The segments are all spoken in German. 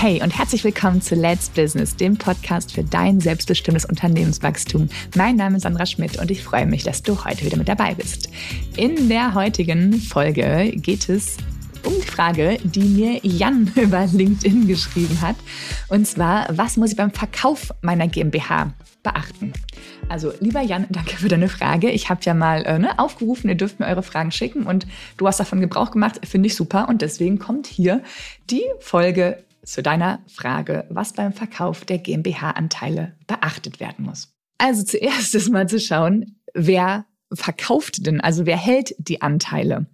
Hey und herzlich willkommen zu Let's Business, dem Podcast für dein selbstbestimmtes Unternehmenswachstum. Mein Name ist Sandra Schmidt und ich freue mich, dass du heute wieder mit dabei bist. In der heutigen Folge geht es um die Frage, die mir Jan über LinkedIn geschrieben hat. Und zwar, was muss ich beim Verkauf meiner GmbH beachten? Also, lieber Jan, danke für deine Frage. Ich habe ja mal äh, ne, aufgerufen, ihr dürft mir eure Fragen schicken und du hast davon Gebrauch gemacht, finde ich super. Und deswegen kommt hier die Folge zu deiner Frage, was beim Verkauf der GmbH-Anteile beachtet werden muss. Also zuerst ist mal zu schauen, wer verkauft denn, also wer hält die Anteile.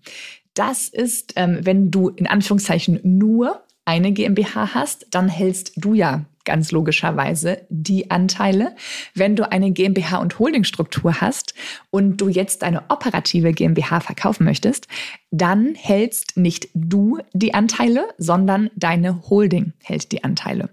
Das ist, ähm, wenn du in Anführungszeichen nur eine GmbH hast, dann hältst du ja ganz logischerweise die Anteile. Wenn du eine GmbH und Holdingstruktur hast und du jetzt eine operative GmbH verkaufen möchtest, dann hältst nicht du die Anteile, sondern deine Holding hält die Anteile.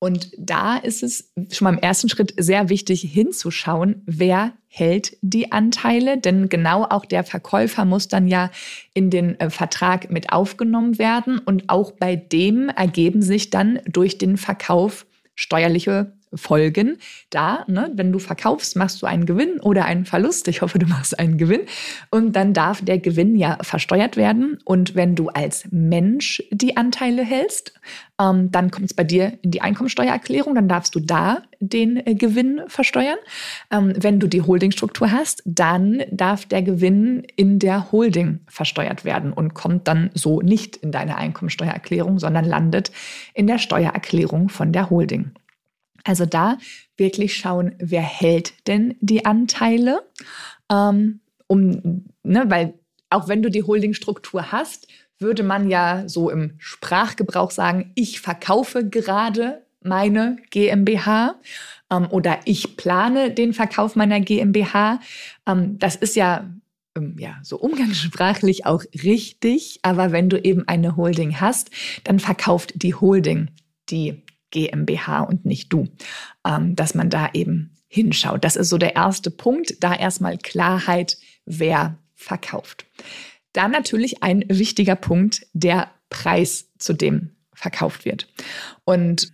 Und da ist es schon mal im ersten Schritt sehr wichtig hinzuschauen, wer hält die Anteile, denn genau auch der Verkäufer muss dann ja in den äh, Vertrag mit aufgenommen werden. Und auch bei dem ergeben sich dann durch den Verkauf steuerliche Folgen da. Ne? Wenn du verkaufst, machst du einen Gewinn oder einen Verlust. Ich hoffe, du machst einen Gewinn. Und dann darf der Gewinn ja versteuert werden. Und wenn du als Mensch die Anteile hältst, ähm, dann kommt es bei dir in die Einkommensteuererklärung. Dann darfst du da den äh, Gewinn versteuern. Ähm, wenn du die Holdingstruktur hast, dann darf der Gewinn in der Holding versteuert werden und kommt dann so nicht in deine Einkommensteuererklärung, sondern landet in der Steuererklärung von der Holding. Also da wirklich schauen, wer hält denn die Anteile, ähm, um, ne, weil auch wenn du die Holdingstruktur hast, würde man ja so im Sprachgebrauch sagen, ich verkaufe gerade meine GmbH ähm, oder ich plane den Verkauf meiner GmbH. Ähm, das ist ja ähm, ja, so umgangssprachlich auch richtig. Aber wenn du eben eine Holding hast, dann verkauft die Holding die GmbH und nicht du, ähm, dass man da eben hinschaut. Das ist so der erste Punkt, da erstmal Klarheit, wer verkauft. Dann natürlich ein wichtiger Punkt, der Preis, zu dem verkauft wird. Und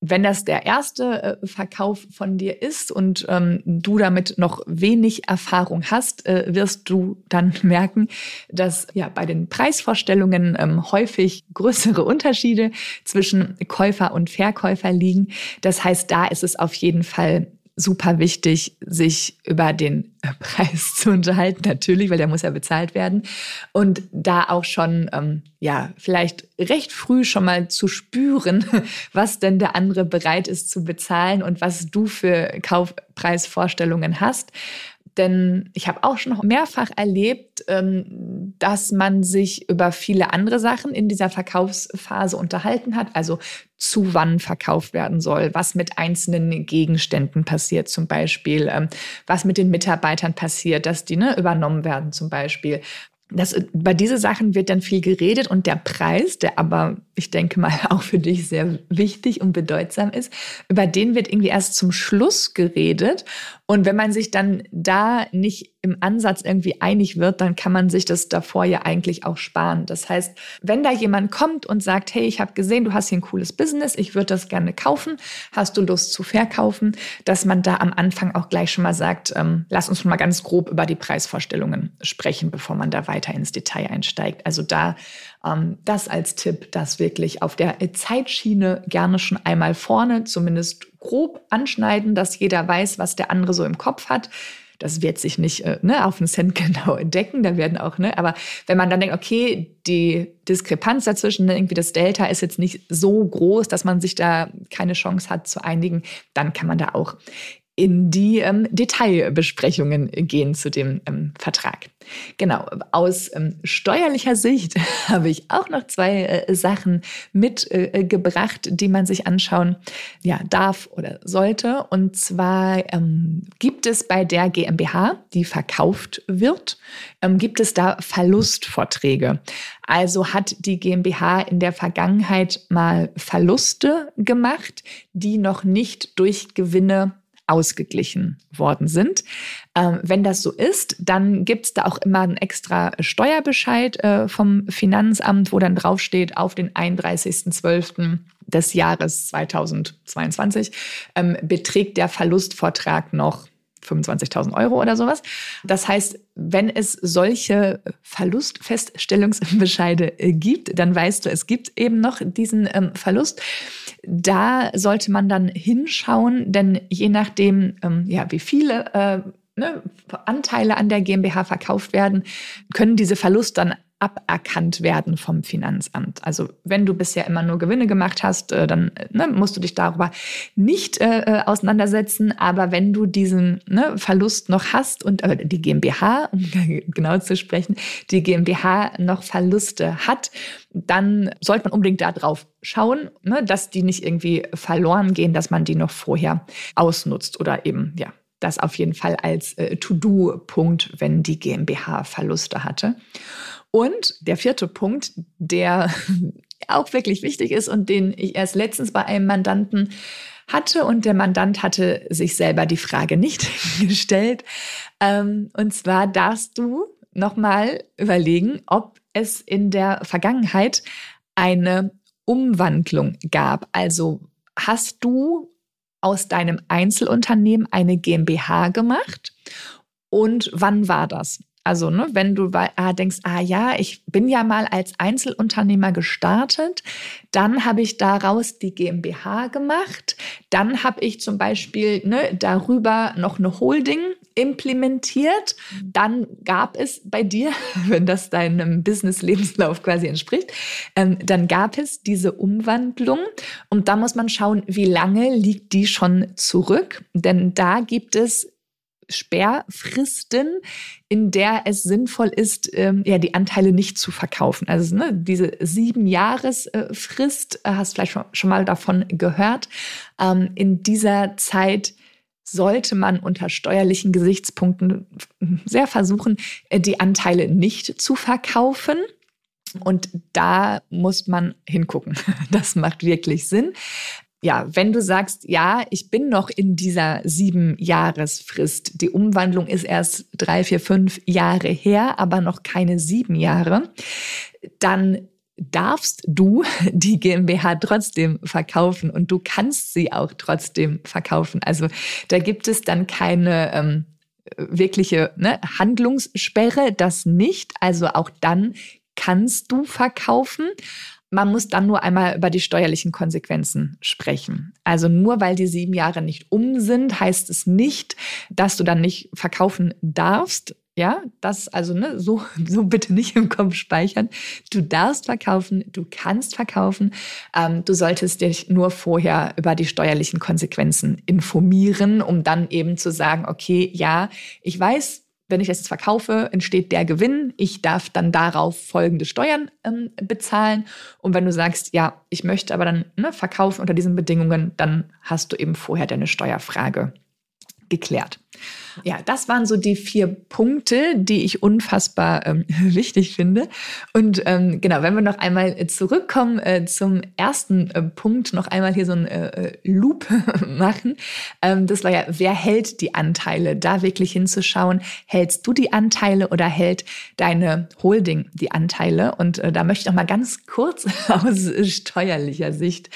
wenn das der erste äh, Verkauf von dir ist und ähm, du damit noch wenig Erfahrung hast, äh, wirst du dann merken, dass ja bei den Preisvorstellungen ähm, häufig größere Unterschiede zwischen Käufer und Verkäufer liegen. Das heißt, da ist es auf jeden Fall super wichtig, sich über den Preis zu unterhalten, natürlich, weil der muss ja bezahlt werden. Und da auch schon, ähm, ja, vielleicht recht früh schon mal zu spüren, was denn der andere bereit ist zu bezahlen und was du für Kaufpreisvorstellungen hast. Denn ich habe auch schon mehrfach erlebt, ähm, dass man sich über viele andere Sachen in dieser Verkaufsphase unterhalten hat. Also zu wann verkauft werden soll, was mit einzelnen Gegenständen passiert zum Beispiel, ähm, was mit den Mitarbeitern passiert, dass die ne, übernommen werden zum Beispiel, das, bei diese Sachen wird dann viel geredet und der Preis, der aber, ich denke mal, auch für dich sehr wichtig und bedeutsam ist, über den wird irgendwie erst zum Schluss geredet. Und wenn man sich dann da nicht im Ansatz irgendwie einig wird, dann kann man sich das davor ja eigentlich auch sparen. Das heißt, wenn da jemand kommt und sagt, hey, ich habe gesehen, du hast hier ein cooles Business, ich würde das gerne kaufen, hast du Lust zu verkaufen, dass man da am Anfang auch gleich schon mal sagt, ähm, lass uns schon mal ganz grob über die Preisvorstellungen sprechen, bevor man da weiter ins Detail einsteigt. Also da das als Tipp, das wirklich auf der Zeitschiene gerne schon einmal vorne, zumindest grob anschneiden, dass jeder weiß, was der andere so im Kopf hat. Das wird sich nicht äh, ne, auf den Cent genau entdecken, da werden auch, ne, aber wenn man dann denkt, okay, die Diskrepanz dazwischen, ne, irgendwie das Delta ist jetzt nicht so groß, dass man sich da keine Chance hat zu einigen, dann kann man da auch in die ähm, Detailbesprechungen gehen zu dem ähm, Vertrag. Genau, aus ähm, steuerlicher Sicht habe ich auch noch zwei äh, Sachen mitgebracht, äh, die man sich anschauen ja, darf oder sollte. Und zwar ähm, gibt es bei der GmbH, die verkauft wird, ähm, gibt es da Verlustvorträge. Also hat die GmbH in der Vergangenheit mal Verluste gemacht, die noch nicht durch Gewinne ausgeglichen worden sind. Ähm, wenn das so ist, dann gibt es da auch immer einen extra Steuerbescheid äh, vom Finanzamt, wo dann draufsteht, auf den 31.12 des Jahres 2022 ähm, beträgt der Verlustvortrag noch 25.000 Euro oder sowas. Das heißt, wenn es solche Verlustfeststellungsbescheide äh, gibt, dann weißt du, es gibt eben noch diesen ähm, Verlust. Da sollte man dann hinschauen, denn je nachdem, ähm, ja, wie viele äh, ne, Anteile an der GmbH verkauft werden, können diese Verlust dann aberkannt werden vom Finanzamt. Also wenn du bisher immer nur Gewinne gemacht hast, äh, dann ne, musst du dich darüber nicht äh, äh auseinandersetzen. Aber wenn du diesen ne, Verlust noch hast und äh, die GmbH, um genau zu sprechen, die GmbH noch Verluste hat, dann sollte man unbedingt darauf schauen, ne, dass die nicht irgendwie verloren gehen, dass man die noch vorher ausnutzt oder eben ja das auf jeden Fall als äh, To-Do-Punkt, wenn die GmbH Verluste hatte. Und der vierte Punkt, der auch wirklich wichtig ist und den ich erst letztens bei einem Mandanten hatte und der Mandant hatte sich selber die Frage nicht gestellt. Ähm, und zwar darfst du nochmal überlegen, ob es in der Vergangenheit eine Umwandlung gab. Also hast du aus deinem Einzelunternehmen eine GmbH gemacht? Und wann war das? Also, ne, wenn du ah, denkst, ah ja, ich bin ja mal als Einzelunternehmer gestartet, dann habe ich daraus die GmbH gemacht, dann habe ich zum Beispiel ne, darüber noch eine Holding implementiert, dann gab es bei dir, wenn das deinem Business-Lebenslauf quasi entspricht, ähm, dann gab es diese Umwandlung und da muss man schauen, wie lange liegt die schon zurück, denn da gibt es Sperrfristen, in der es sinnvoll ist, ähm, ja, die Anteile nicht zu verkaufen. Also ne, diese sieben Jahresfrist, äh, hast vielleicht schon, schon mal davon gehört. Ähm, in dieser Zeit sollte man unter steuerlichen Gesichtspunkten sehr versuchen, äh, die Anteile nicht zu verkaufen. Und da muss man hingucken. Das macht wirklich Sinn ja, wenn du sagst, ja, ich bin noch in dieser sieben Jahresfrist, die Umwandlung ist erst drei, vier, fünf Jahre her, aber noch keine sieben Jahre, dann darfst du die GmbH trotzdem verkaufen und du kannst sie auch trotzdem verkaufen. Also da gibt es dann keine ähm, wirkliche ne, Handlungssperre, das nicht. Also auch dann kannst du verkaufen. Man muss dann nur einmal über die steuerlichen Konsequenzen sprechen. Also nur weil die sieben Jahre nicht um sind, heißt es nicht, dass du dann nicht verkaufen darfst. Ja, das also ne, so, so bitte nicht im Kopf speichern. Du darfst verkaufen, du kannst verkaufen. Ähm, du solltest dich nur vorher über die steuerlichen Konsequenzen informieren, um dann eben zu sagen, okay, ja, ich weiß, wenn ich es verkaufe, entsteht der Gewinn. Ich darf dann darauf folgende Steuern ähm, bezahlen. Und wenn du sagst, ja, ich möchte aber dann ne, verkaufen unter diesen Bedingungen, dann hast du eben vorher deine Steuerfrage geklärt. Ja, das waren so die vier Punkte, die ich unfassbar ähm, wichtig finde. Und ähm, genau, wenn wir noch einmal zurückkommen äh, zum ersten äh, Punkt, noch einmal hier so ein äh, äh Loop machen. Ähm, das war ja, wer hält die Anteile? Da wirklich hinzuschauen, hältst du die Anteile oder hält deine Holding die Anteile? Und äh, da möchte ich noch mal ganz kurz aus steuerlicher Sicht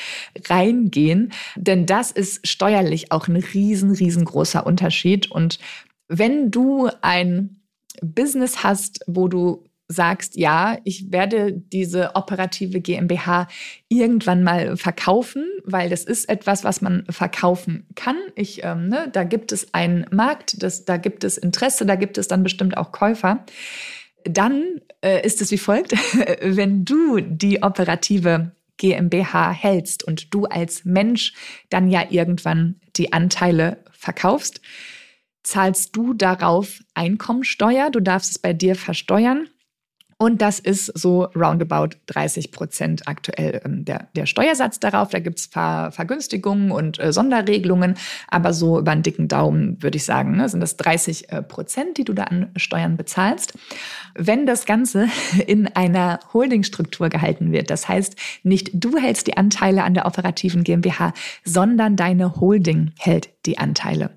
reingehen, denn das ist steuerlich auch ein riesen, riesengroßer Unterschied und wenn du ein Business hast, wo du sagst, ja, ich werde diese operative GmbH irgendwann mal verkaufen, weil das ist etwas, was man verkaufen kann. Ich, ähm, ne, da gibt es einen Markt, das, da gibt es Interesse, da gibt es dann bestimmt auch Käufer. Dann äh, ist es wie folgt, wenn du die operative GmbH hältst und du als Mensch dann ja irgendwann die Anteile verkaufst, zahlst du darauf Einkommensteuer. Du darfst es bei dir versteuern. Und das ist so roundabout 30 Prozent aktuell ähm, der, der Steuersatz darauf. Da gibt es Ver Vergünstigungen und äh, Sonderregelungen, aber so über einen dicken Daumen würde ich sagen, ne, sind das 30 äh, Prozent, die du da an Steuern bezahlst. Wenn das Ganze in einer Holdingstruktur gehalten wird, das heißt, nicht du hältst die Anteile an der operativen GmbH, sondern deine Holding hält die Anteile.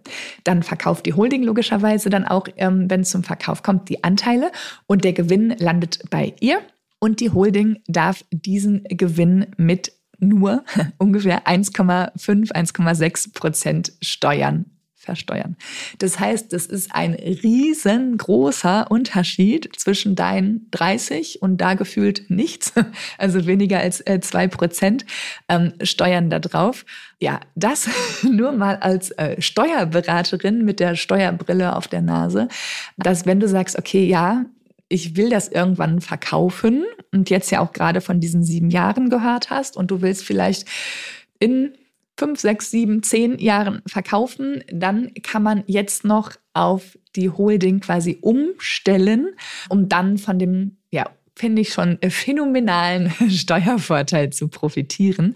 Dann verkauft die Holding logischerweise dann auch, ähm, wenn es zum Verkauf kommt, die Anteile und der Gewinn landet bei ihr und die Holding darf diesen Gewinn mit nur ungefähr 1,5, 1,6 Prozent Steuern versteuern. Das heißt, das ist ein riesengroßer Unterschied zwischen deinen 30 und da gefühlt nichts, also weniger als äh, zwei Prozent ähm, Steuern da drauf. Ja, das nur mal als äh, Steuerberaterin mit der Steuerbrille auf der Nase, dass wenn du sagst, okay, ja, ich will das irgendwann verkaufen und jetzt ja auch gerade von diesen sieben Jahren gehört hast und du willst vielleicht in fünf, sechs, sieben, zehn Jahren verkaufen, dann kann man jetzt noch auf die Holding quasi umstellen, um dann von dem ja, finde ich schon phänomenalen Steuervorteil zu profitieren.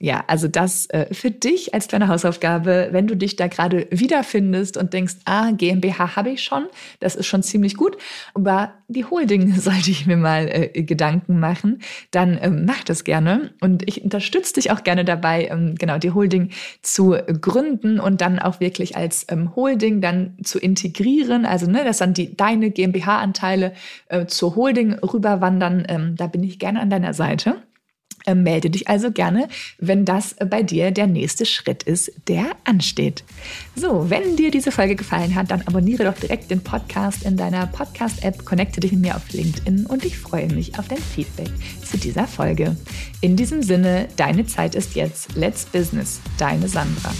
Ja, also das äh, für dich als kleine Hausaufgabe, wenn du dich da gerade wiederfindest und denkst, ah, GmbH habe ich schon, das ist schon ziemlich gut, aber die Holding sollte ich mir mal äh, Gedanken machen, dann ähm, mach das gerne und ich unterstütze dich auch gerne dabei, ähm, genau die Holding zu gründen und dann auch wirklich als ähm, Holding dann zu integrieren, also ne, dass dann die deine GmbH-Anteile äh, zur Holding rüber wandern, ähm, da bin ich gerne an deiner Seite. Ähm, melde dich also gerne, wenn das bei dir der nächste Schritt ist, der ansteht. So, wenn dir diese Folge gefallen hat, dann abonniere doch direkt den Podcast in deiner Podcast-App, connecte dich mit mir auf LinkedIn und ich freue mich auf dein Feedback zu dieser Folge. In diesem Sinne, deine Zeit ist jetzt. Let's Business, deine Sandra.